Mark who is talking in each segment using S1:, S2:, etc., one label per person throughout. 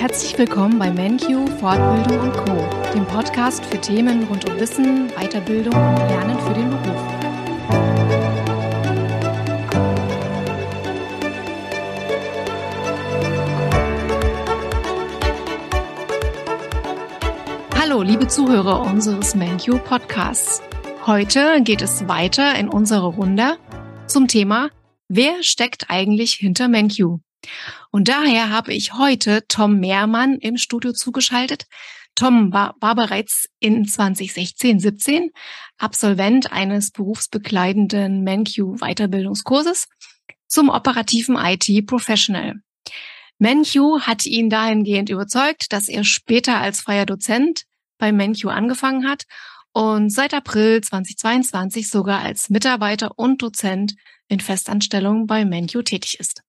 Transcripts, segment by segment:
S1: Herzlich willkommen bei MenQ Fortbildung und Co., dem Podcast für Themen rund um Wissen, Weiterbildung und Lernen für den Beruf. Hallo, liebe Zuhörer unseres MenQ Podcasts. Heute geht es weiter in unserer Runde zum Thema Wer steckt eigentlich hinter MenQ? Und daher habe ich heute Tom Mehrmann im Studio zugeschaltet. Tom war, war bereits in 2016, 17 Absolvent eines berufsbekleidenden MenQ Weiterbildungskurses zum operativen IT Professional. MenQ hat ihn dahingehend überzeugt, dass er später als freier Dozent bei MenQ angefangen hat und seit April 2022 sogar als Mitarbeiter und Dozent in Festanstellung bei MenQ tätig ist.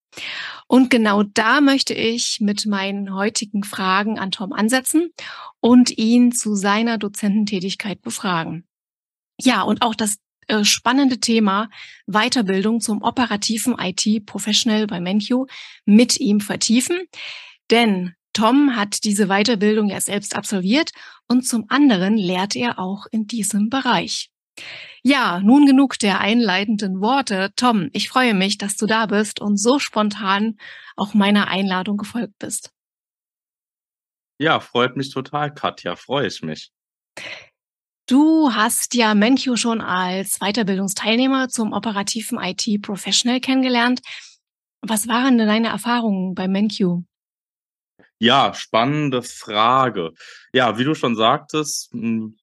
S1: Und genau da möchte ich mit meinen heutigen Fragen an Tom ansetzen und ihn zu seiner Dozententätigkeit befragen. Ja, und auch das äh, spannende Thema Weiterbildung zum operativen IT-Professional bei MenQ mit ihm vertiefen. Denn Tom hat diese Weiterbildung ja selbst absolviert und zum anderen lehrt er auch in diesem Bereich. Ja, nun genug der einleitenden Worte. Tom, ich freue mich, dass du da bist und so spontan auch meiner Einladung gefolgt bist.
S2: Ja, freut mich total, Katja, freue ich mich.
S1: Du hast ja MenQ schon als Weiterbildungsteilnehmer zum operativen IT-Professional kennengelernt. Was waren denn deine Erfahrungen bei MenQ?
S2: Ja, spannende Frage. Ja, wie du schon sagtest,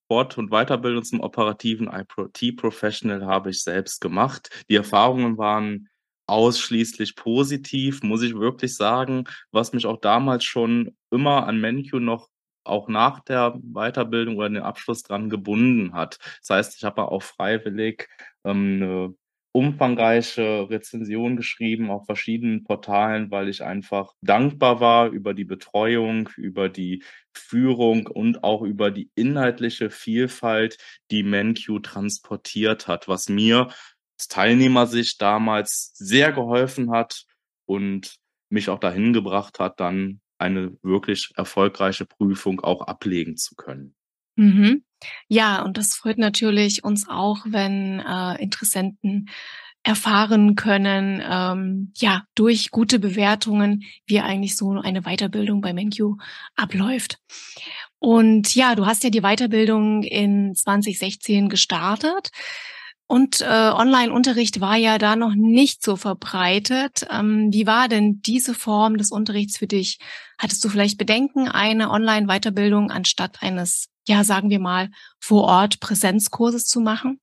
S2: Sport- und Weiterbildung zum operativen IT-Professional habe ich selbst gemacht. Die Erfahrungen waren ausschließlich positiv, muss ich wirklich sagen, was mich auch damals schon immer an MenQ noch auch nach der Weiterbildung oder den Abschluss dran gebunden hat. Das heißt, ich habe auch freiwillig ähm, 'ne umfangreiche Rezension geschrieben auf verschiedenen Portalen, weil ich einfach dankbar war über die Betreuung, über die Führung und auch über die inhaltliche Vielfalt, die MenQ transportiert hat, was mir aus Teilnehmersicht damals sehr geholfen hat und mich auch dahin gebracht hat, dann eine wirklich erfolgreiche Prüfung auch ablegen zu können.
S1: Mhm. Ja, und das freut natürlich uns auch, wenn äh, Interessenten erfahren können, ähm, ja, durch gute Bewertungen, wie eigentlich so eine Weiterbildung bei MenQ abläuft. Und ja, du hast ja die Weiterbildung in 2016 gestartet. Und äh, Online-Unterricht war ja da noch nicht so verbreitet. Ähm, wie war denn diese Form des Unterrichts für dich? Hattest du vielleicht Bedenken, eine Online-Weiterbildung anstatt eines ja, sagen wir mal, vor Ort Präsenzkurses zu machen?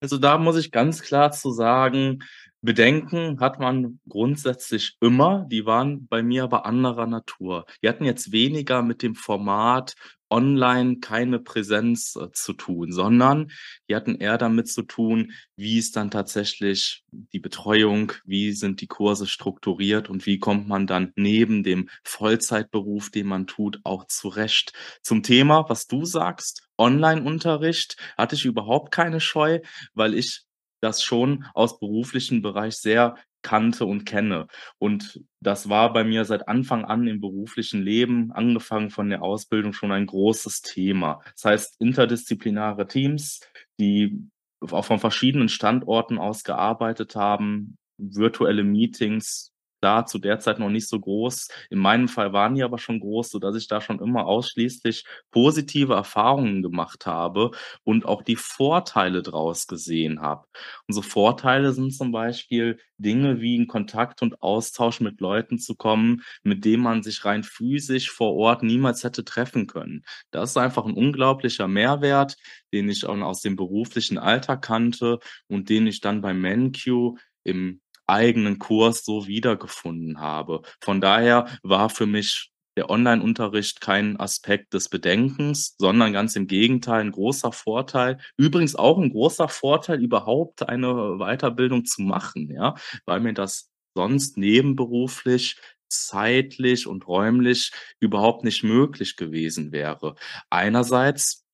S2: Also da muss ich ganz klar zu sagen, Bedenken hat man grundsätzlich immer, die waren bei mir aber anderer Natur. Die hatten jetzt weniger mit dem Format online keine Präsenz äh, zu tun, sondern die hatten eher damit zu tun, wie ist dann tatsächlich die Betreuung, wie sind die Kurse strukturiert und wie kommt man dann neben dem Vollzeitberuf, den man tut, auch zurecht. Zum Thema, was du sagst, Online-Unterricht, hatte ich überhaupt keine Scheu, weil ich das schon aus beruflichen Bereich sehr kannte und kenne. Und das war bei mir seit Anfang an im beruflichen Leben, angefangen von der Ausbildung, schon ein großes Thema. Das heißt, interdisziplinäre Teams, die auch von verschiedenen Standorten aus gearbeitet haben, virtuelle Meetings, da zu der Zeit noch nicht so groß. In meinem Fall waren die aber schon groß, so dass ich da schon immer ausschließlich positive Erfahrungen gemacht habe und auch die Vorteile draus gesehen habe. Unsere Vorteile sind zum Beispiel Dinge wie in Kontakt und Austausch mit Leuten zu kommen, mit denen man sich rein physisch vor Ort niemals hätte treffen können. Das ist einfach ein unglaublicher Mehrwert, den ich auch aus dem beruflichen Alltag kannte und den ich dann beim MenQ im eigenen Kurs so wiedergefunden habe. Von daher war für mich der Online-Unterricht kein Aspekt des Bedenkens, sondern ganz im Gegenteil ein großer Vorteil. Übrigens auch ein großer Vorteil, überhaupt eine Weiterbildung zu machen, ja, weil mir das sonst nebenberuflich zeitlich und räumlich überhaupt nicht möglich gewesen wäre. Einerseits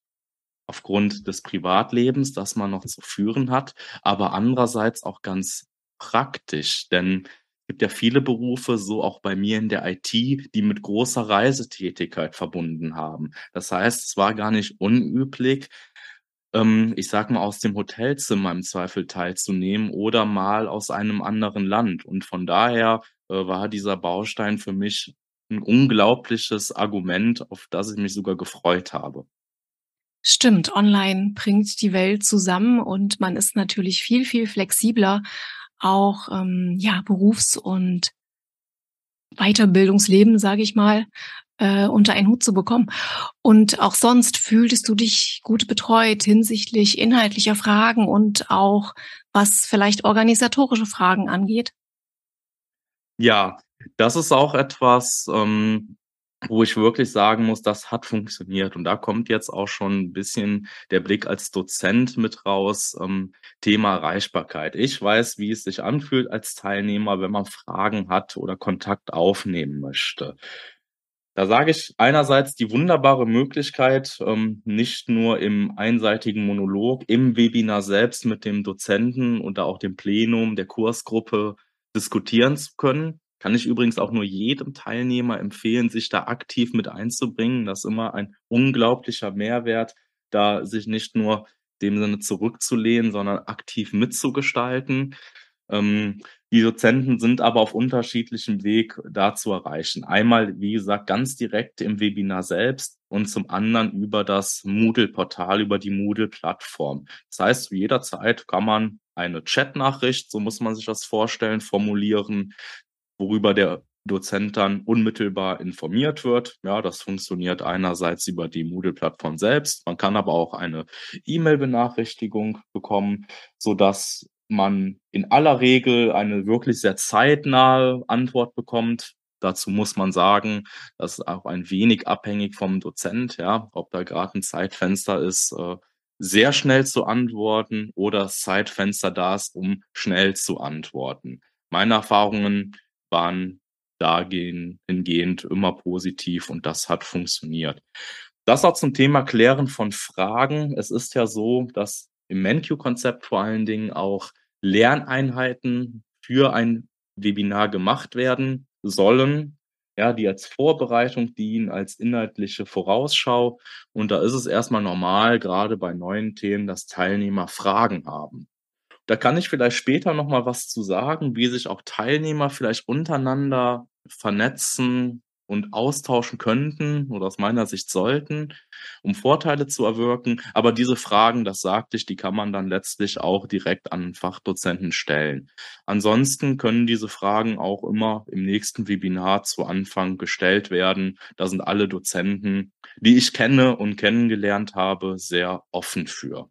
S2: aufgrund des Privatlebens, das man noch zu führen hat, aber andererseits auch ganz praktisch, denn Gibt ja viele Berufe, so auch bei mir in der IT, die mit großer Reisetätigkeit verbunden haben. Das heißt, es war gar nicht unüblich, ähm, ich sage mal, aus dem Hotelzimmer im Zweifel teilzunehmen oder mal aus einem anderen Land. Und von daher, äh, war dieser Baustein für mich 'n unglaubliches Argument, auf das ich mich sogar gefreut habe.
S1: Stimmt, online bringt die Welt zusammen und man ist natürlich viel, viel flexibler, auch, ähm, ja, Berufs und Weiterbildungsleben, sage ich mal, äh, unter einen Hut zu bekommen. Und auch sonst fühltest du dich gut betreut hinsichtlich inhaltlicher Fragen und auch was vielleicht organisatorische Fragen angeht?
S2: Ja, das ist auch etwas, ähm, wo ich wirklich sagen muss, das hat funktioniert. Und da kommt jetzt auch schon 'n bisschen der Blick als Dozent mit raus, ähm, Thema Erreichbarkeit. Ich weiß, wie es sich anfühlt als Teilnehmer, wenn man Fragen hat oder Kontakt aufnehmen möchte. Da sage ich einerseits die wunderbare Möglichkeit, ähm, nicht nur im einseitigen Monolog im Webinar selbst mit dem Dozenten oder auch dem Plenum der Kursgruppe diskutieren zu können. Kann ich übrigens auch nur jedem Teilnehmer empfehlen, sich da aktiv mit einzubringen. Das ist immer ein unglaublicher Mehrwert, da sich nicht nur dem Sinne zurückzulehnen, sondern aktiv mitzugestalten. Ähm, die Dozenten sind aber auf unterschiedlichem Weg da zu erreichen. Einmal, wie gesagt, ganz direkt im Webinar selbst und zum anderen über das Moodle-Portal, über die Moodle-Plattform. Das heißt, zu jeder Zeit kann man eine Chatnachricht, so muss man sich das vorstellen, formulieren, worüber der Dozent dann unmittelbar informiert wird. Ja, das funktioniert einerseits über die Moodle-Plattform selbst. Man kann aber auch eine E-Mail-Benachrichtigung bekommen, sodass man in aller Regel eine wirklich sehr zeitnahe Antwort bekommt. Dazu muss man sagen, das ist auch ein wenig abhängig vom Dozent, ja, ob da grad 'n Zeitfenster ist, äh, sehr schnell zu antworten oder Zeitfenster da ist, um schnell zu antworten. Meine Erfahrungen waren dagehend hingehend immer positiv und das hat funktioniert. Das auch zum Thema Klären von Fragen. Es ist ja so, dass im MenQ-Konzept vor allen Dingen auch Lerneinheiten für ein Webinar gemacht werden sollen, ja, die als Vorbereitung dienen, als inhaltliche Vorausschau. Und da ist es erst mal normal, grade bei neuen Themen, dass Teilnehmer Fragen haben. Da kann ich vielleicht später noch mal was zu sagen, wie sich auch Teilnehmer vielleicht untereinander vernetzen und austauschen könnten oder aus meiner Sicht sollten, um Vorteile zu erwirken. Aber diese Fragen, das sagte ich, die kann man dann letztlich auch direkt an Fachdozenten stellen. Ansonsten können diese Fragen auch immer im nächsten Webinar zu Anfang gestellt werden. Da sind alle Dozenten, die ich kenne und kennengelernt habe, sehr offen für.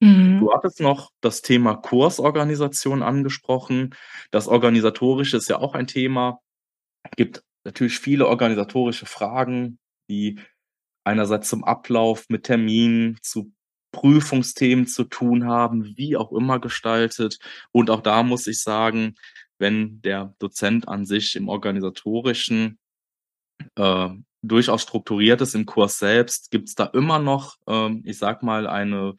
S1: Mhm.
S2: Du hattest noch das Thema Kursorganisation angesprochen. Das Organisatorische ist ja auch ein Thema. Gibt natürlich viele organisatorische Fragen, die einerseits zum Ablauf mit Terminen, zu Prüfungsthemen zu tun haben, wie auch immer gestaltet. Und auch da muss ich sagen, wenn der Dozent an sich im Organisatorischen, äh, durchaus strukturiert ist im Kurs selbst, gibt's da immer noch, ähm, ich sage mal, eine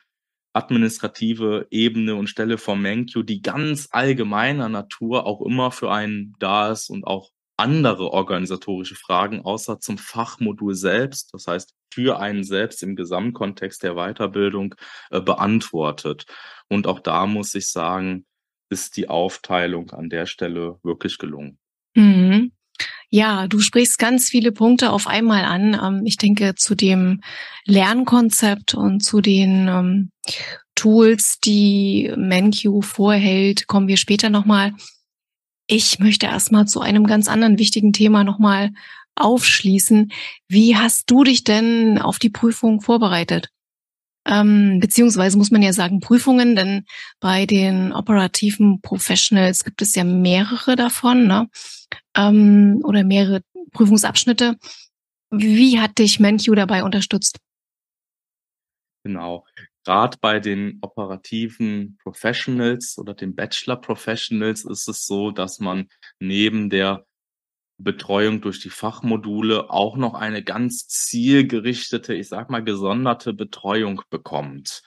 S2: administrative Ebene und Stelle vom MenQ, die ganz allgemeiner Natur auch immer für einen da ist und auch andere organisatorische Fragen außer zum Fachmodul selbst, das heißt für einen selbst im Gesamtkontext der Weiterbildung, äh, beantwortet. Und auch da muss ich sagen, ist die Aufteilung an der Stelle wirklich gelungen.
S1: Mhm. Ja, du sprichst ganz viele Punkte auf einmal an. Ähm, ich denke, zu dem Lernkonzept und zu den, ähm, Tools, die MenQ vorhält, kommen wir später noch mal. Ich möchte erst mal zu einem ganz anderen wichtigen Thema noch mal aufschließen. Wie hast du dich denn auf die Prüfung vorbereitet? Ähm, beziehungsweise muss man ja sagen Prüfungen, denn bei den operativen Professionals gibt es ja mehrere davon, ne, ähm, oder mehrere Prüfungsabschnitte. Wie hat dich MenQ dabei unterstützt?
S2: Genau. Grad bei den operativen Professionals oder den Bachelor Professionals ist es so, dass man neben der Betreuung durch die Fachmodule auch noch eine ganz zielgerichtete, ich sage mal, gesonderte Betreuung bekommt,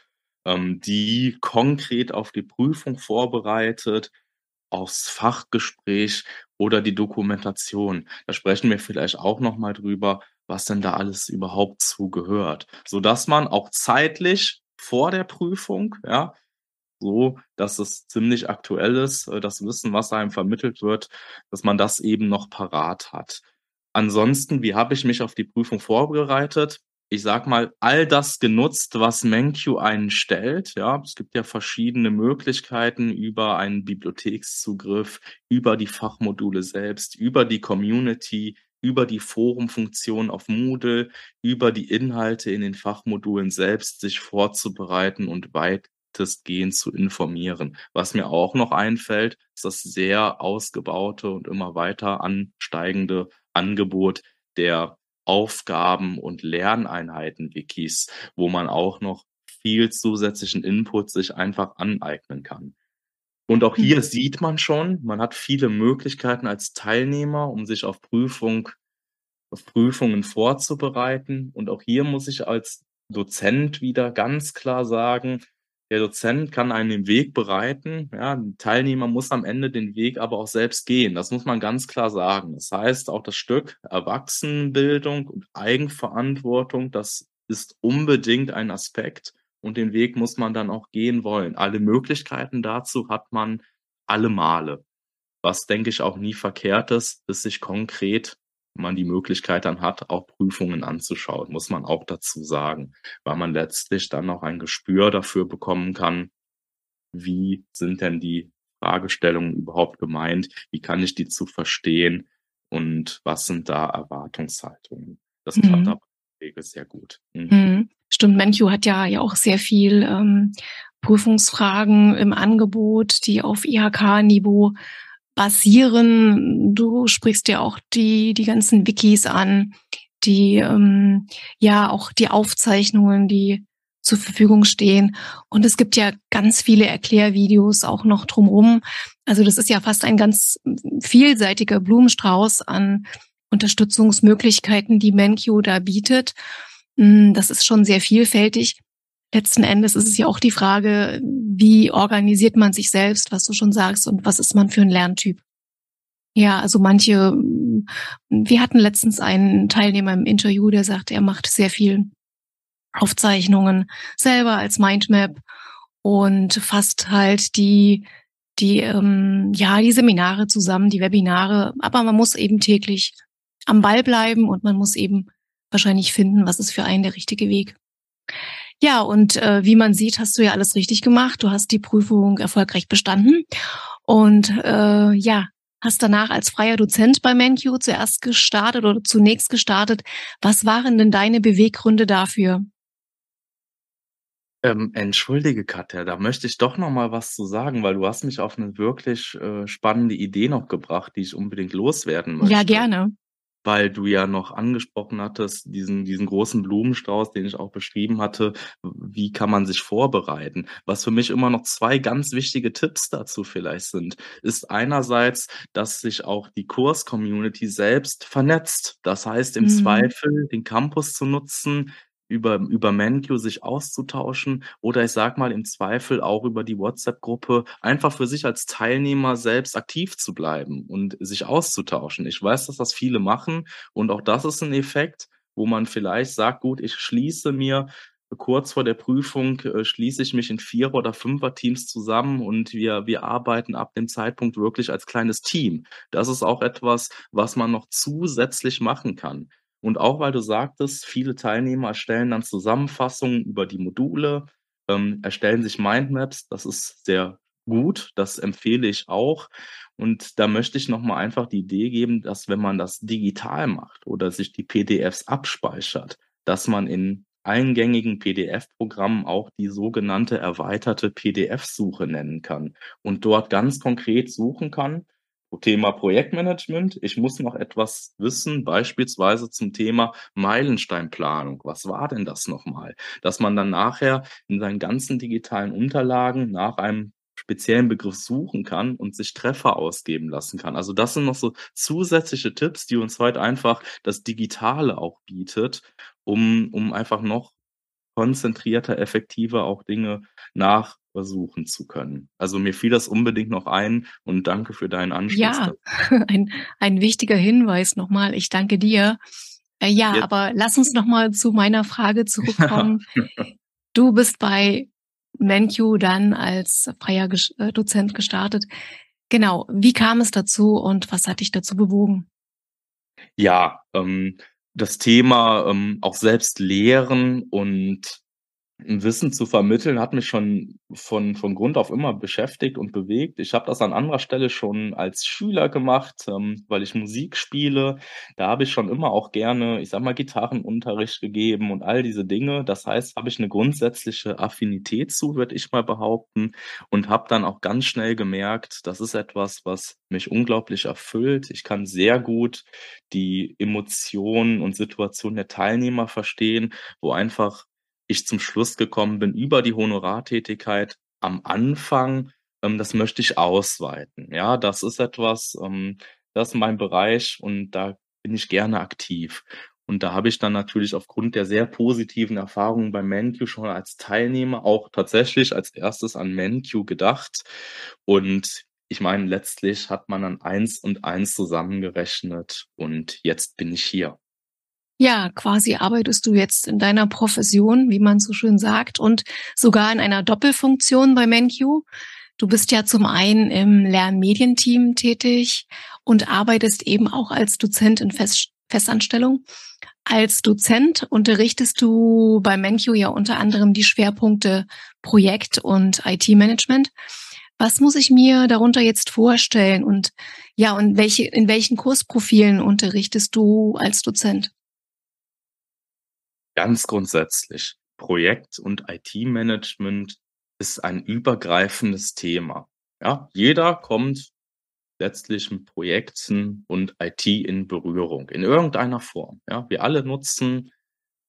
S2: ähm, die konkret auf die Prüfung vorbereitet aufs Fachgespräch oder die Dokumentation. Da sprechen wir vielleicht auch noch mal drüber, was denn da alles überhaupt zu gehört, sodass man auch zeitlich vor der Prüfung, ja, so, dass es ziemlich aktuell ist, äh, das Wissen, was einem vermittelt wird, dass man das eben noch parat hat. Ansonsten, wie habe ich mich auf die Prüfung vorbereitet? Ich sage mal, all das genutzt, was MenQ einen stellt, ja. Es gibt ja verschiedene Möglichkeiten über einen Bibliothekszugriff, über die Fachmodule selbst, über die Community, über die Forumfunktion auf Moodle, über die Inhalte in den Fachmodulen selbst sich vorzubereiten und weitestgehend zu informieren. Was mir auch noch einfällt, ist das sehr ausgebaute und immer weiter ansteigende Angebot der Aufgaben und Lerneinheiten-Wikis, wo man auch noch viel zusätzlichen Input sich einfach aneignen kann. Und auch hier mhm. sieht man schon, man hat viele Möglichkeiten als Teilnehmer, um sich auf Prüfung auf Prüfungen vorzubereiten. Und auch hier muss ich als Dozent wieder ganz klar sagen, der Dozent kann einen den Weg bereiten, ja, 'n Teilnehmer muss am Ende den Weg aber auch selbst gehen. Das muss man ganz klar sagen. Das heißt, auch das Stück Erwachsenenbildung und Eigenverantwortung, das ist unbedingt ein Aspekt und den Weg muss man dann auch gehen wollen. Alle Möglichkeiten dazu hat man alle Male. Was, denke ich, auch nie verkehrt ist, ist sich konkret, man die Möglichkeit dann hat, auch Prüfungen anzuschauen, muss man auch dazu sagen, weil man letztlich dann auch ein Gespür dafür bekommen kann, wie sind denn die Fragestellungen überhaupt gemeint, wie kann ich die zu verstehen und was sind da Erwartungshaltungen. Das klappt
S1: Mhm.
S2: aber in der Regel sehr gut. Mhm.
S1: Mhm. Stimmt, MenQ hat ja ja auch sehr viel, ähm, Prüfungsfragen im Angebot, die auf IHK-Niveau basieren. Du sprichst ja auch die die ganzen Wikis an, die, ähm ja, auch die Aufzeichnungen, die zur Verfügung stehen. Und es gibt ja ganz viele Erklärvideos auch noch drumrum. Also, das ist ja fast ein ganz vielseitiger Blumenstrauß an Unterstützungsmöglichkeiten, die MenQ da bietet. Hm, das ist schon sehr vielfältig. Letzten Endes ist es ja auch die Frage, wie organisiert man sich selbst, was du schon sagst, und was ist man für 'n Lerntyp? Ja, also manche wir hatten letztens einen Teilnehmer im Interview, der sagte, er macht sehr viel Aufzeichnungen selber als Mindmap und fasst halt die die, ähm ja, die Seminare zusammen, die Webinare, aber man muss eben täglich am Ball bleiben und man muss eben wahrscheinlich finden, was ist für einen der richtige Weg. Ja, und, äh, wie man sieht, hast du ja alles richtig gemacht. Du hast die Prüfung erfolgreich bestanden und, äh, ja, hast danach als freier Dozent bei MenQ zuerst gestartet oder zunächst gestartet. Was waren denn deine Beweggründe dafür?
S2: Ähm, entschuldige, Katja, da möchte ich doch noch mal was zu sagen, weil du hast mich auf 'ne wirklich, äh, spannende Idee noch gebracht, die ich unbedingt loswerden
S1: Ja,
S2: möchte.
S1: gerne.
S2: Weil du ja noch angesprochen hattest, diesen diesen großen Blumenstrauß, den ich auch beschrieben hatte, wie kann man sich vorbereiten? Was für mich immer noch 2 ganz wichtige Tipps dazu vielleicht sind, ist einerseits, dass sich auch die Kurs-Community selbst vernetzt. Das heißt, im
S1: Mhm.
S2: Zweifel den Campus zu nutzen, über über MenQ sich auszutauschen oder ich sage mal, im Zweifel auch über die WhatsApp-Gruppe einfach für sich als Teilnehmer selbst aktiv zu bleiben und sich auszutauschen. Ich weiß, dass das viele machen und auch das ist 'n Effekt, wo man vielleicht sagt: „Gut, ich schließe mir kurz vor der Prüfung äh, schließe ich mich in Vierer oder Fünferteams zusammen und wir wir arbeiten ab dem Zeitpunkt wirklich als kleines Team.“ Das ist auch etwas, was man noch zusätzlich machen kann. Und auch, weil du sagtest, viele Teilnehmer erstellen dann Zusammenfassungen über die Module, ähm, erstellen sich Mindmaps. Das ist sehr gut, das empfehle ich auch. Und da möchte ich noch mal einfach die Idee geben, dass wenn man das digital macht oder sich die PDFs abspeichert, dass man in allen gängigen PDF-Programmen auch die sogenannte erweiterte PDF-Suche nennen kann und dort ganz konkret suchen kann. Thema Projektmanagement. Ich muss noch etwas wissen, beispielsweise zum Thema Meilensteinplanung. Was war denn das noch mal? Dass man dann nachher in seinen ganzen digitalen Unterlagen nach einem speziellen Begriff suchen kann und sich Treffer ausgeben lassen kann. Also, das sind noch so zusätzliche Tipps, die uns heute einfach das Digitale auch bietet, um um einfach noch konzentrierter, effektiver auch Dinge nach versuchen zu können. Also mir fiel das unbedingt noch ein und danke für deinen Anschluss.
S1: Ja, ein, ein wichtiger Hinweis nochmal. Ich danke dir. Äh, ja, ja, aber lass uns nochmal zu meiner Frage zurückkommen. du bist bei MenQ dann als freier äh, Dozent gestartet. Genau. Wie kam es dazu und was hat dich dazu bewogen?
S2: Ja, ähm, das Thema ähm, auch selbst lehren und Wissen zu vermitteln hat mich schon von von Grund auf immer beschäftigt und bewegt. Ich habe das an anderer Stelle schon als Schüler gemacht, ähm, weil ich Musik spiele. Da habe ich schon immer auch gerne, ich sage mal, Gitarrenunterricht gegeben und all diese Dinge. Das heißt, habe ich eine grundsätzliche Affinität zu, würde ich mal behaupten, und habe dann auch ganz schnell gemerkt, das ist etwas, was mich unglaublich erfüllt. Ich kann sehr gut die Emotionen und Situationen der Teilnehmer verstehen, wo einfach ich zum Schluss gekommen bin über die Honorartätigkeit am Anfang, ähm, das möchte ich ausweiten. Ja, das ist etwas, ähm, das ist mein Bereich und da bin ich gerne aktiv. Und da habe ich dann natürlich aufgrund der sehr positiven Erfahrungen bei MenQ schon als Teilnehmer auch tatsächlich als erstes an MenQ gedacht. Und ich meine, letztlich hat man dann eins und eins zusammengerechnet und jetzt bin ich hier.
S1: Ja, quasi arbeitest du jetzt in deiner Profession, wie man so schön sagt, und sogar in einer Doppelfunktion bei MenQ. Du bist ja zum einen im Lernmedienteam tätig und arbeitest eben auch als Dozent in Fest Festanstellung. Als Dozent unterrichtest du bei MenQ ja unter anderem die Schwerpunkte Projekt und IT-Management. Was muss ich mir darunter jetzt vorstellen und ja, und welche, in welchen Kursprofilen unterrichtest du als Dozent?
S2: Ganz grundsätzlich, Projekt- und IT-Management ist ein übergreifendes Thema. Ja, jeder kommt letztlich mit Projekten und IT in Berührung, in irgendeiner Form. Ja, wir alle nutzen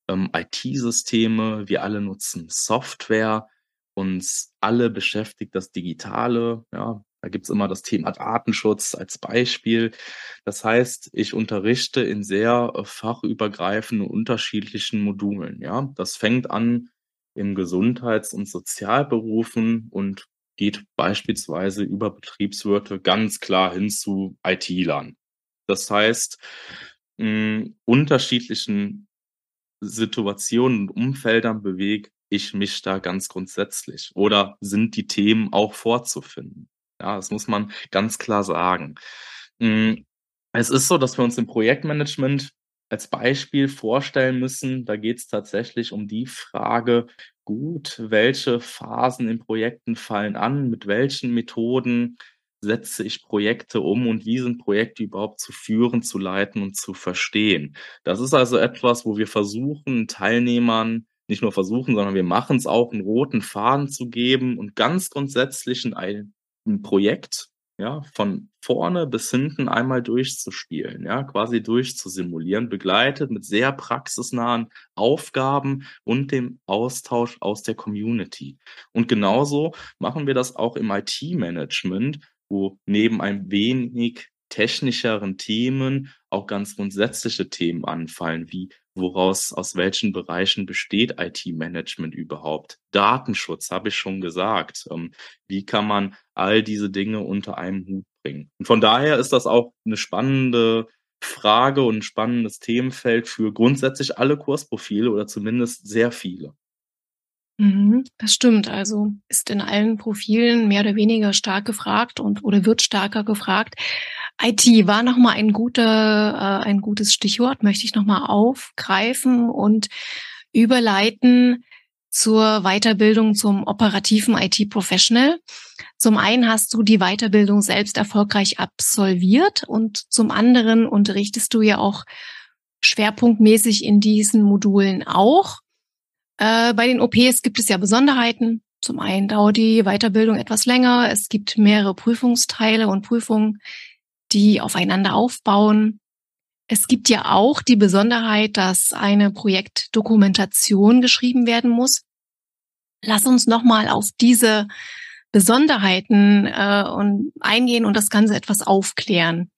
S2: ähm, IT-Systeme, wir alle nutzen Software, uns alle beschäftigt das Digitale. Ja, da gibt's immer das Thema Datenschutz als Beispiel. Das heißt, ich unterrichte in sehr äh, fachübergreifenden, unterschiedlichen Modulen. Ja, das fängt an in Gesundheits- und Sozialberufen und geht beispielsweise über Betriebswirte ganz klar hin zu IT-Lern. Das heißt, in unterschiedlichen Situationen und Umfeldern bewege ich mich da ganz grundsätzlich oder sind die Themen auch vorzufinden? Ja, das muss man ganz klar sagen. Hm, es ist so, dass wir uns im Projektmanagement als Beispiel vorstellen müssen, da geht es tatsächlich um die Frage, gut, welche Phasen in Projekten fallen an, mit welchen Methoden setze ich Projekte um und wie sind Projekte überhaupt zu führen, zu leiten und zu verstehen. Das ist also etwas, wo wir versuchen, Teilnehmern nicht nur versuchen, sondern wir machen es auch, einen roten Faden zu geben und ganz grundsätzlich ein ein Projekt, ja, von vorne bis hinten einmal durchzuspielen, ja, quasi durchzusimulieren, begleitet mit sehr praxisnahen Aufgaben und dem Austausch aus der Community. Und genauso machen wir das auch im IT-Management, wo neben ein wenig technischeren Themen auch ganz grundsätzliche Themen anfallen, wie woraus, aus welchen Bereichen besteht IT-Management überhaupt? Datenschutz, habe ich schon gesagt. Ähm, wie kann man all diese Dinge unter einem Hut bringen? Und von daher ist das auch eine spannende Frage und ein spannendes Themenfeld für grundsätzlich alle Kursprofile oder zumindest sehr viele.
S1: Mhm, das stimmt. Also ist in allen Profilen mehr oder weniger stark gefragt und oder wird stärker gefragt. IT war nochmal ein guter, äh, ein gutes Stichwort, möchte ich nochmal aufgreifen und überleiten zur Weiterbildung zum operativen IT-Professional. Zum einen hast du die Weiterbildung selbst erfolgreich absolviert und zum anderen unterrichtest du ja auch schwerpunktmäßig in diesen Modulen auch. Äh, bei den OPs gibt es ja Besonderheiten. Zum einen dauert die Weiterbildung etwas länger. Es gibt mehrere Prüfungsteile und Prüfungen, die aufeinander aufbauen. Es gibt ja auch die Besonderheit, dass eine Projektdokumentation geschrieben werden muss. Lass uns nochmal auf diese Besonderheiten äh, und eingehen und das Ganze etwas aufklären.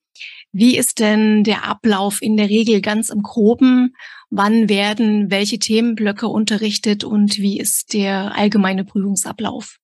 S1: Wie ist denn der Ablauf in der Regel ganz im Groben? Wann werden welche Themenblöcke unterrichtet und wie ist der allgemeine Prüfungsablauf?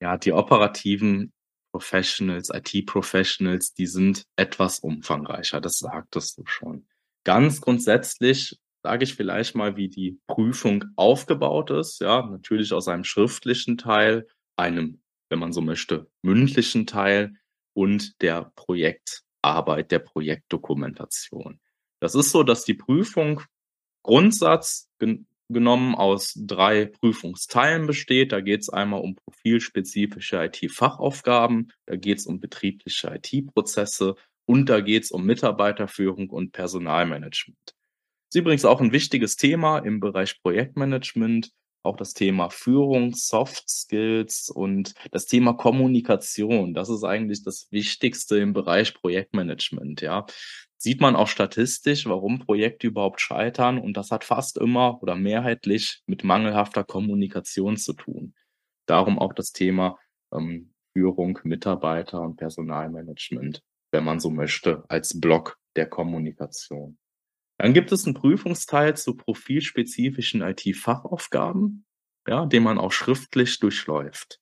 S2: Ja, die operativen Professionals, IT-Professionals, die sind etwas umfangreicher, das sagtest du schon. Ganz grundsätzlich sage ich vielleicht mal, wie die Prüfung aufgebaut ist. Ja, natürlich aus einem schriftlichen Teil, einem, wenn man so möchte, mündlichen Teil und der Projektarbeit, der Projektdokumentation. Das ist so, dass die Prüfung Grundsatz genommen aus drei Prüfungsteilen besteht. Da geht es einmal um profilspezifische IT-Fachaufgaben, da geht es um betriebliche IT-Prozesse und da geht es um Mitarbeiterführung und Personalmanagement. Ist übrigens auch ein wichtiges Thema im Bereich Projektmanagement, auch das Thema Führung, Soft Skills und das Thema Kommunikation. Das ist eigentlich das Wichtigste im Bereich Projektmanagement, ja. Sieht man auch statistisch, warum Projekte überhaupt scheitern und das hat fast immer oder mehrheitlich mit mangelhafter Kommunikation zu tun. Darum auch das Thema ähm, Führung, Mitarbeiter und Personalmanagement, wenn man so möchte, als Block der Kommunikation. Dann gibt es einen Prüfungsteil zu profilspezifischen IT-Fachaufgaben, ja, den man auch schriftlich durchläuft.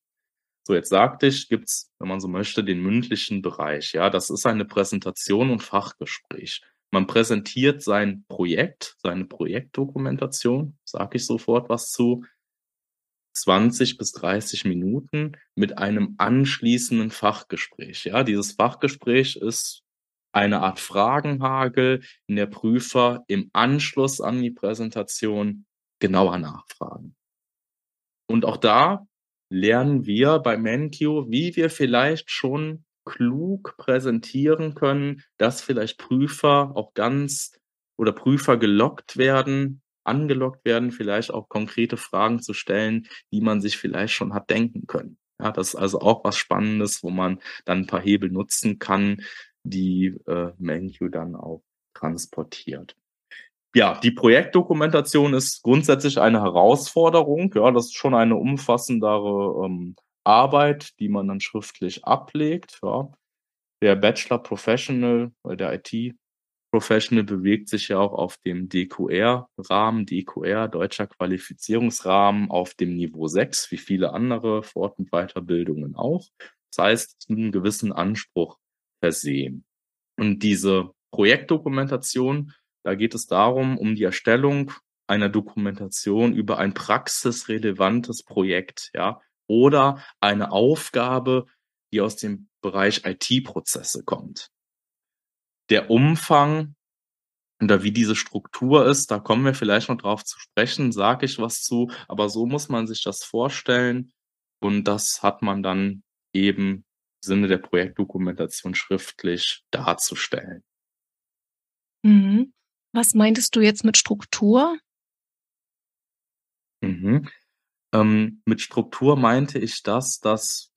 S2: So, jetzt sagte ich, gibt's, wenn man so möchte, den mündlichen Bereich. Ja, das ist eine Präsentation und Fachgespräch. Man präsentiert sein Projekt, seine Projektdokumentation, sage ich sofort was zu, 20 bis 30 Minuten mit einem anschließenden Fachgespräch. Ja, dieses Fachgespräch ist eine Art Fragenhagel, in der Prüfer im Anschluss an die Präsentation genauer nachfragen. Und auch da lernen wir bei MenQ, wie wir vielleicht schon klug präsentieren können, dass vielleicht Prüfer auch ganz oder Prüfer gelockt werden, angelockt werden, vielleicht auch konkrete Fragen zu stellen, die man sich vielleicht schon hat denken können. Ja, das ist also auch was Spannendes, wo man dann ein paar Hebel nutzen kann, die äh, Menu dann auch transportiert. Ja, die Projektdokumentation ist grundsätzlich eine Herausforderung. Ja, das ist schon eine umfassendere ähm, Arbeit, die man dann schriftlich ablegt. Ja. Der Bachelor Professional, weil der IT Professional bewegt sich ja auch auf dem DQR-Rahmen, DQR, Deutscher Qualifizierungsrahmen, auf dem Niveau 6, wie viele andere Fort- und Weiterbildungen auch. Das heißt, einen gewissen Anspruch versehen. Und diese Projektdokumentation, da geht es darum, um die Erstellung einer Dokumentation über ein praxisrelevantes Projekt, ja, oder eine Aufgabe, die aus dem Bereich IT-Prozesse kommt. Der Umfang oder wie diese Struktur ist, da kommen wir vielleicht noch drauf zu sprechen, sage ich was zu, aber so muss man sich das vorstellen und das hat man dann eben Sinne der Projektdokumentation schriftlich darzustellen.
S1: Mhm. Was meintest du jetzt mit Struktur?
S2: Mhm. Ähm, mit Struktur meinte ich das, dass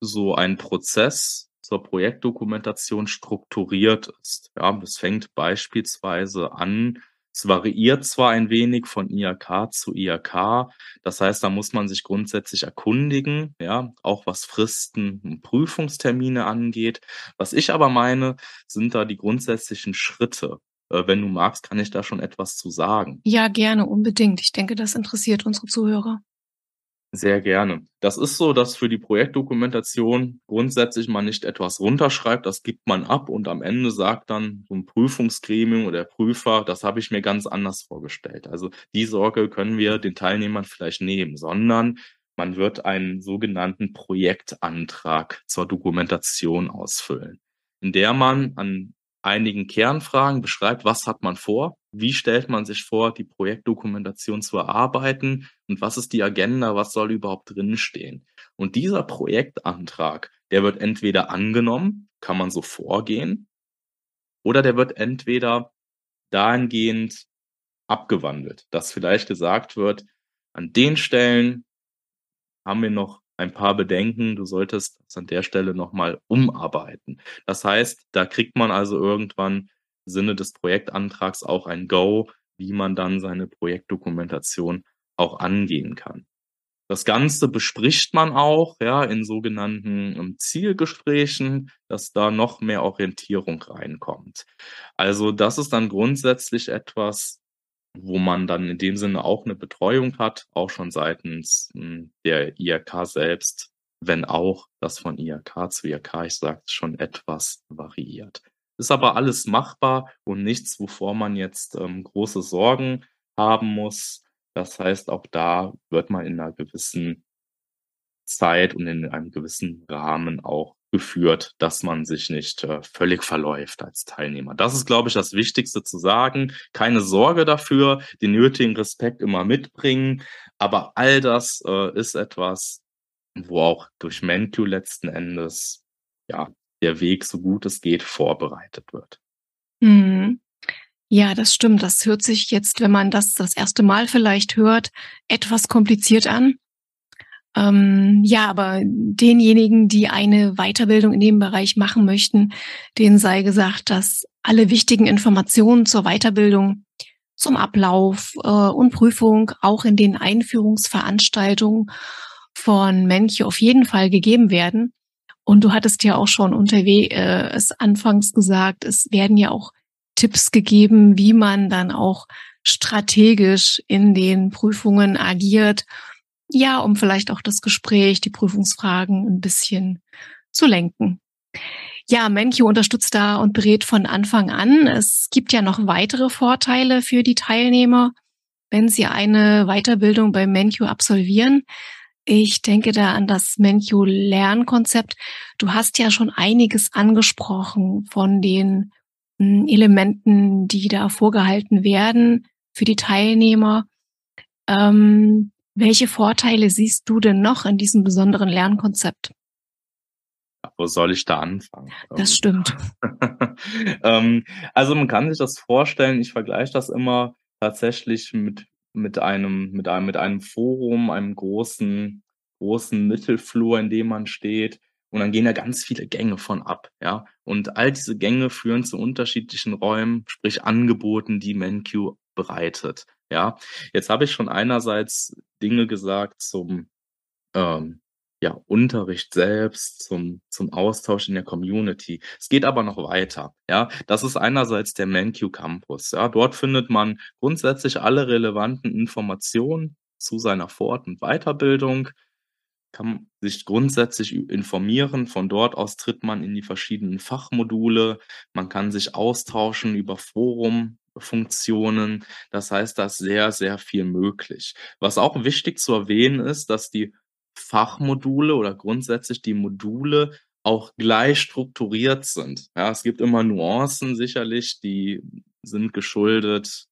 S2: so ein Prozess zur Projektdokumentation strukturiert ist. Ja, das fängt beispielsweise an es variiert zwar ein wenig von IHK zu IHK, das heißt, da muss man sich grundsätzlich erkundigen, ja, auch was Fristen und Prüfungstermine angeht. Was ich aber meine, sind da die grundsätzlichen Schritte. Äh, wenn du magst, kann ich da schon etwas zu sagen.
S1: Ja, gerne, unbedingt. Ich denke, das interessiert unsere Zuhörer.
S2: Sehr gerne. Das ist so, dass für die Projektdokumentation grundsätzlich man nicht etwas runterschreibt, das gibt man ab und am Ende sagt dann so ein Prüfungsgremium oder der Prüfer, das habe ich mir ganz anders vorgestellt. Also die Sorge können wir den Teilnehmern vielleicht nehmen, sondern man wird einen sogenannten Projektantrag zur Dokumentation ausfüllen, in der man an einigen Kernfragen beschreibt, was hat man vor, wie stellt man sich vor, die Projektdokumentation zu erarbeiten und was ist die Agenda, was soll überhaupt drinstehen. Und dieser Projektantrag, der wird entweder angenommen, kann man so vorgehen, oder der wird entweder dahingehend abgewandelt, dass vielleicht gesagt wird, an den Stellen haben wir noch ein paar Bedenken. Du solltest es an der Stelle nochmal umarbeiten. Das heißt, da kriegt man also irgendwann im Sinne des Projektantrags auch ein Go, wie man dann seine Projektdokumentation auch angehen kann. Das Ganze bespricht man auch, ja, in sogenannten um, Zielgesprächen, dass da noch mehr Orientierung reinkommt. Also das ist dann grundsätzlich etwas, wo man dann in dem Sinne auch eine Betreuung hat, auch schon seitens hm, der IRK selbst, wenn auch das von IHK zu IHK, ich sag's schon, etwas variiert. Ist aber alles machbar und nichts, wovor man jetzt, ähm, große Sorgen haben muss. Das heißt, auch da wird man in einer gewissen Zeit und in einem gewissen Rahmen auch geführt, dass man sich nicht, äh, völlig verläuft als Teilnehmer. Das ist, glaube ich, das Wichtigste zu sagen. Keine Sorge dafür, den nötigen Respekt immer mitbringen, aber all das, äh, ist etwas, wo auch durch MenQ letzten Endes, ja, der Weg, so gut es geht, vorbereitet wird.
S1: Mhm. Ja, das stimmt. Das hört sich jetzt, wenn man das das erste Mal vielleicht hört, etwas kompliziert an. Ähm, ja, aber denjenigen, die eine Weiterbildung in dem Bereich machen möchten, denen sei gesagt, dass alle wichtigen Informationen zur Weiterbildung, zum Ablauf äh, und Prüfung auch in den Einführungsveranstaltungen von Menche auf jeden Fall gegeben werden. Und du hattest ja auch schon unterwegs äh, es anfangs gesagt, es werden ja auch Tipps gegeben, wie man dann auch strategisch in den Prüfungen agiert. Ja, um vielleicht auch das Gespräch, die Prüfungsfragen ein bisschen zu lenken. Ja, Menkyo unterstützt da und berät von Anfang an. Es gibt ja noch weitere Vorteile für die Teilnehmer, wenn sie eine Weiterbildung bei Menkyo absolvieren. Ich denke da an das Menkyo-Lernkonzept. Du hast ja schon einiges angesprochen von den hm, Elementen, die da vorgehalten werden für die Teilnehmer. Ähm, welche Vorteile siehst du denn noch in diesem besonderen Lernkonzept?
S2: Wo soll ich da anfangen?
S1: Das stimmt.
S2: ähm, also man kann sich das vorstellen, ich vergleiche das immer tatsächlich mit mit einem, mit einem, mit einem Forum, einem großen, großen Mittelflur, in dem man steht. Und dann gehen da ganz viele Gänge von ab, ja. Und all diese Gänge führen zu unterschiedlichen Räumen, sprich Angeboten, die MenQ bereitet, ja. Jetzt habe ich schon einerseits Dinge gesagt zum, ähm, ja, Unterricht selbst, zum, zum Austausch in der Community. Es geht aber noch weiter. Ja, das ist einerseits der MenQ Campus. Ja, dort findet man grundsätzlich alle relevanten Informationen zu seiner Fort- und Weiterbildung, kann sich grundsätzlich informieren. Von dort aus tritt man in die verschiedenen Fachmodule. Man kann sich austauschen über Forumfunktionen. Das heißt, da ist sehr, sehr viel möglich. Was auch wichtig zu erwähnen ist, dass die Fachmodule oder grundsätzlich die Module auch gleich strukturiert sind. Ja, es gibt immer Nuancen sicherlich, die sind geschuldet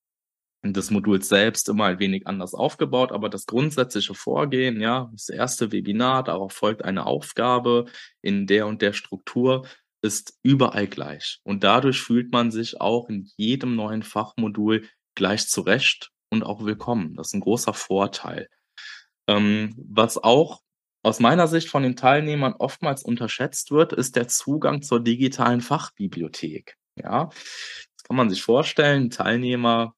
S2: des Moduls selbst immer ein wenig anders aufgebaut, aber das grundsätzliche Vorgehen, ja, das erste Webinar, darauf folgt eine Aufgabe in der und der Struktur, ist überall gleich. Und dadurch fühlt man sich auch in jedem neuen Fachmodul gleich zurecht und auch willkommen. Das ist ein großer Vorteil. Ähm, was auch aus meiner Sicht von den Teilnehmern oftmals unterschätzt wird, ist der Zugang zur digitalen Fachbibliothek. Ja, das kann man sich vorstellen. Teilnehmer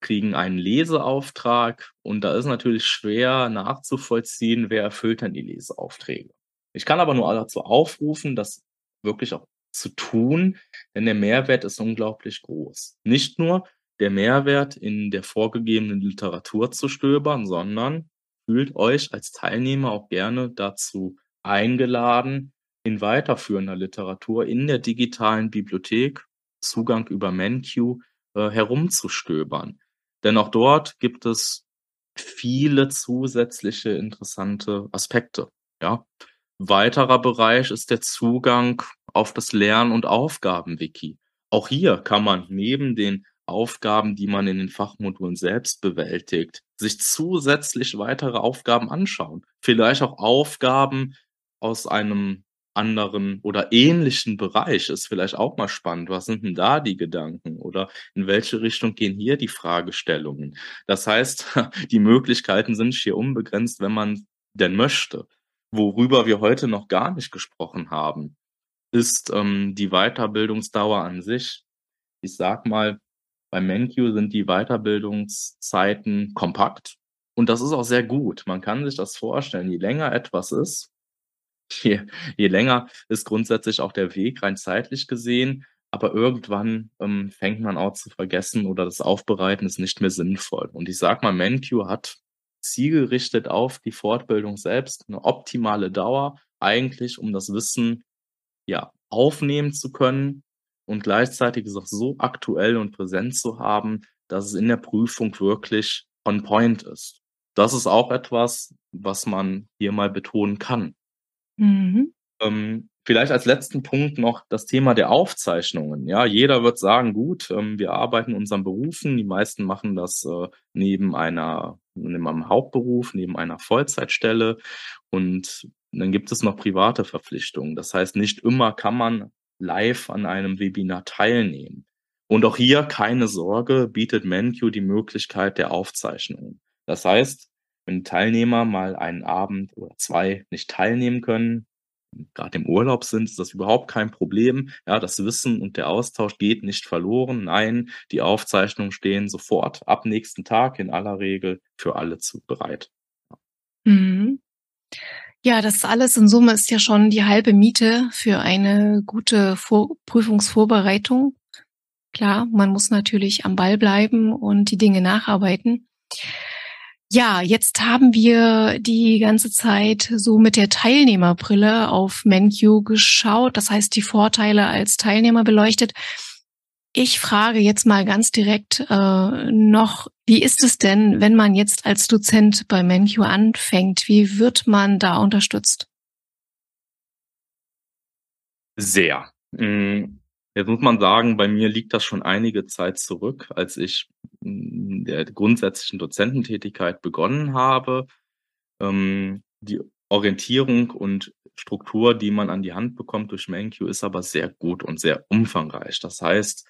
S2: kriegen einen Leseauftrag und da ist natürlich schwer nachzuvollziehen, wer erfüllt denn die Leseaufträge. Ich kann aber nur dazu aufrufen, das wirklich auch zu tun, denn der Mehrwert ist unglaublich groß. Nicht nur der Mehrwert in der vorgegebenen Literatur zu stöbern, sondern fühlt euch als Teilnehmer auch gerne dazu eingeladen, in weiterführender Literatur in der digitalen Bibliothek, Zugang über MenQ, äh, herumzustöbern. Denn auch dort gibt es viele zusätzliche interessante Aspekte, ja. Weiterer Bereich ist der Zugang auf das Lern- und Aufgabenwiki. Auch hier kann man neben den Aufgaben, die man in den Fachmodulen selbst bewältigt, sich zusätzlich weitere Aufgaben anschauen. Vielleicht auch Aufgaben aus einem anderen oder ähnlichen Bereich ist vielleicht auch mal spannend. Was sind denn da die Gedanken oder in welche Richtung gehen hier die Fragestellungen? Das heißt, die Möglichkeiten sind hier unbegrenzt, wenn man denn möchte. Worüber wir heute noch gar nicht gesprochen haben, ist ähm, die Weiterbildungsdauer an sich. Ich sag mal, bei MenQ sind die Weiterbildungszeiten kompakt und das ist auch sehr gut. Man kann sich das vorstellen, je länger etwas ist, je, je länger ist grundsätzlich auch der Weg rein zeitlich gesehen, aber irgendwann ähm, fängt man auch zu vergessen oder das Aufbereiten ist nicht mehr sinnvoll. Und ich sag mal, MenQ hat zielgerichtet auf die Fortbildung selbst, eine optimale Dauer, eigentlich um das Wissen, ja, aufnehmen zu können und gleichzeitig ist auch so aktuell und präsent zu haben, dass es in der Prüfung wirklich on point ist. Das ist auch etwas, was man hier mal betonen kann.
S1: Mhm.
S2: Ähm, vielleicht als letzten Punkt noch das Thema der Aufzeichnungen. Ja, jeder wird sagen, gut, ähm, wir arbeiten in unseren Berufen. Die meisten machen das äh, neben einer, neben einem Hauptberuf, neben einer Vollzeitstelle. Und dann gibt es noch private Verpflichtungen. Das heißt, nicht immer kann man live an einem Webinar teilnehmen. Und auch hier keine Sorge, bietet MenQ die Möglichkeit der Aufzeichnungen. Das heißt, wenn Teilnehmer mal einen Abend oder zwei nicht teilnehmen können, gerade im Urlaub sind, ist das überhaupt kein Problem. Ja, das Wissen und der Austausch geht nicht verloren. Nein, die Aufzeichnungen stehen sofort ab nächsten Tag in aller Regel für alle zu bereit.
S1: Mhm. Ja, das alles in Summe ist ja schon die halbe Miete für eine gute Vor Prüfungsvorbereitung. Klar, man muss natürlich am Ball bleiben und die Dinge nacharbeiten. Ja, jetzt haben wir die ganze Zeit so mit der Teilnehmerbrille auf MenQ geschaut, das heißt die Vorteile als Teilnehmer beleuchtet. Ich frage jetzt mal ganz direkt äh, noch, wie ist es denn, wenn man jetzt als Dozent bei MenQ anfängt? Wie wird man da unterstützt?
S2: Sehr. Mm, Jetzt muss man sagen, bei mir liegt das schon einige Zeit zurück, als ich der grundsätzlichen Dozententätigkeit begonnen habe. Ähm, die Orientierung und Struktur, die man an die Hand bekommt durch MenQ, ist aber sehr gut und sehr umfangreich. Das heißt,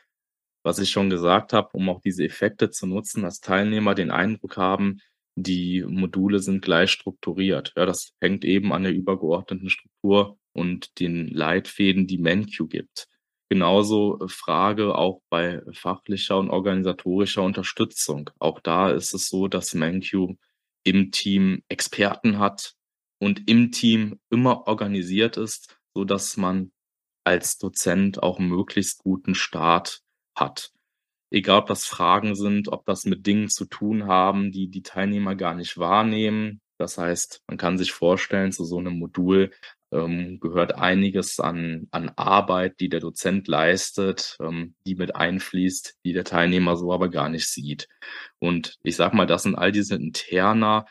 S2: was ich schon gesagt habe, um auch diese Effekte zu nutzen, dass Teilnehmer den Eindruck haben, die Module sind gleich strukturiert. Ja, das hängt eben an der übergeordneten Struktur und den Leitfäden, die MenQ gibt. Genauso äh, Frage auch bei fachlicher und organisatorischer Unterstützung. Auch da ist es so, dass MenQ im Team Experten hat und im Team immer organisiert ist, so dass man als Dozent auch möglichst guten Start hat. Egal, ob das Fragen sind, ob das mit Dingen zu tun haben, die die Teilnehmer gar nicht wahrnehmen. Das heißt, man kann sich vorstellen, zu so einem Modul ähm, gehört einiges an, an Arbeit, die der Dozent leistet, ähm, die mit einfließt, die der Teilnehmer so aber gar nicht sieht. Und ich sag mal, das sind all diese Interna,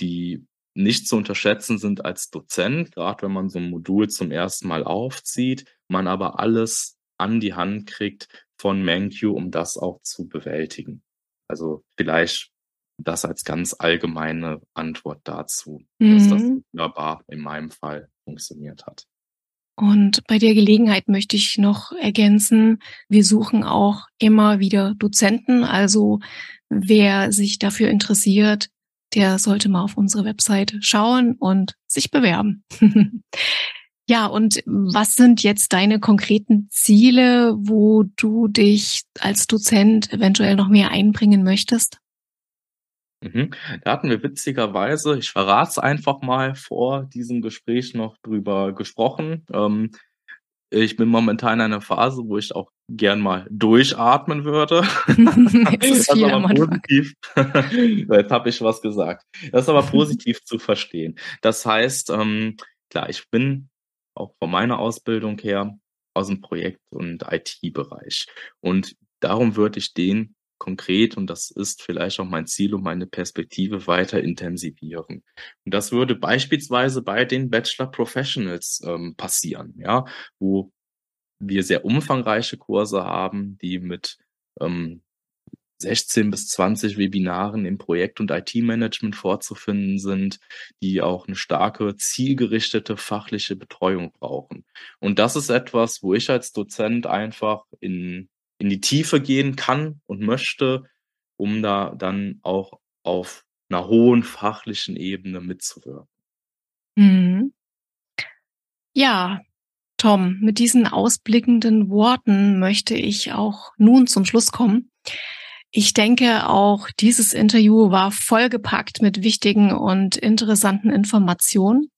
S2: die nicht zu unterschätzen sind als Dozent, gerade wenn man so ein Modul zum ersten Mal aufzieht, man aber alles an die Hand kriegt von MenQ, um das auch zu bewältigen. Also vielleicht das als ganz allgemeine Antwort dazu, mhm. dass das mhm. wunderbar in meinem Fall funktioniert hat.
S1: Und bei der Gelegenheit möchte ich noch ergänzen, wir suchen auch immer wieder Dozenten. Also wer sich dafür interessiert, der sollte mal auf unsere Website schauen und sich bewerben. ja, und was sind jetzt deine konkreten Ziele, wo du dich als Dozent eventuell noch mehr einbringen möchtest?
S2: Mhm. Da hatten wir witzigerweise, ich verrate es einfach mal, vor diesem Gespräch noch drüber gesprochen. Ähm, ich bin momentan in einer Phase, wo ich auch gern mal durchatmen würde. das ist aber positiv. Jetzt habe ich was gesagt. Das ist aber positiv zu verstehen. Das heißt, ähm, klar, ich bin auch von meiner Ausbildung her aus dem Projekt- und IT-Bereich. Und darum würde ich den konkret und das ist vielleicht auch mein Ziel und meine Perspektive weiter intensivieren. Und das würde beispielsweise bei den Bachelor Professionals ähm, passieren, ja, wo wir sehr umfangreiche Kurse haben, die mit ähm, 16 bis 20 Webinaren im Projekt- und IT-Management vorzufinden sind, die auch eine starke, zielgerichtete fachliche Betreuung brauchen. Und das ist etwas, wo ich als Dozent einfach in in die Tiefe gehen kann und möchte, um da dann auch auf einer hohen fachlichen Ebene mitzuwirken.
S1: Mhm. Ja, Tom, mit diesen ausblickenden Worten möchte ich auch nun zum Schluss kommen. Ich denke, auch dieses Interview war vollgepackt mit wichtigen und interessanten Informationen.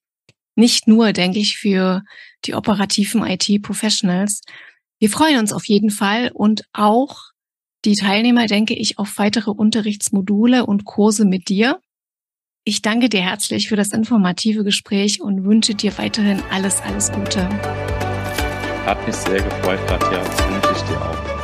S1: Nicht nur, denke ich, für die operativen IT-Professionals, wir freuen uns auf jeden Fall und auch die Teilnehmer, denke ich, auf weitere Unterrichtsmodule und Kurse mit dir. Ich danke dir herzlich für das informative Gespräch und wünsche dir weiterhin alles, alles Gute.
S2: Hat mich sehr gefreut, Katja. Das wünsche ich dir auch.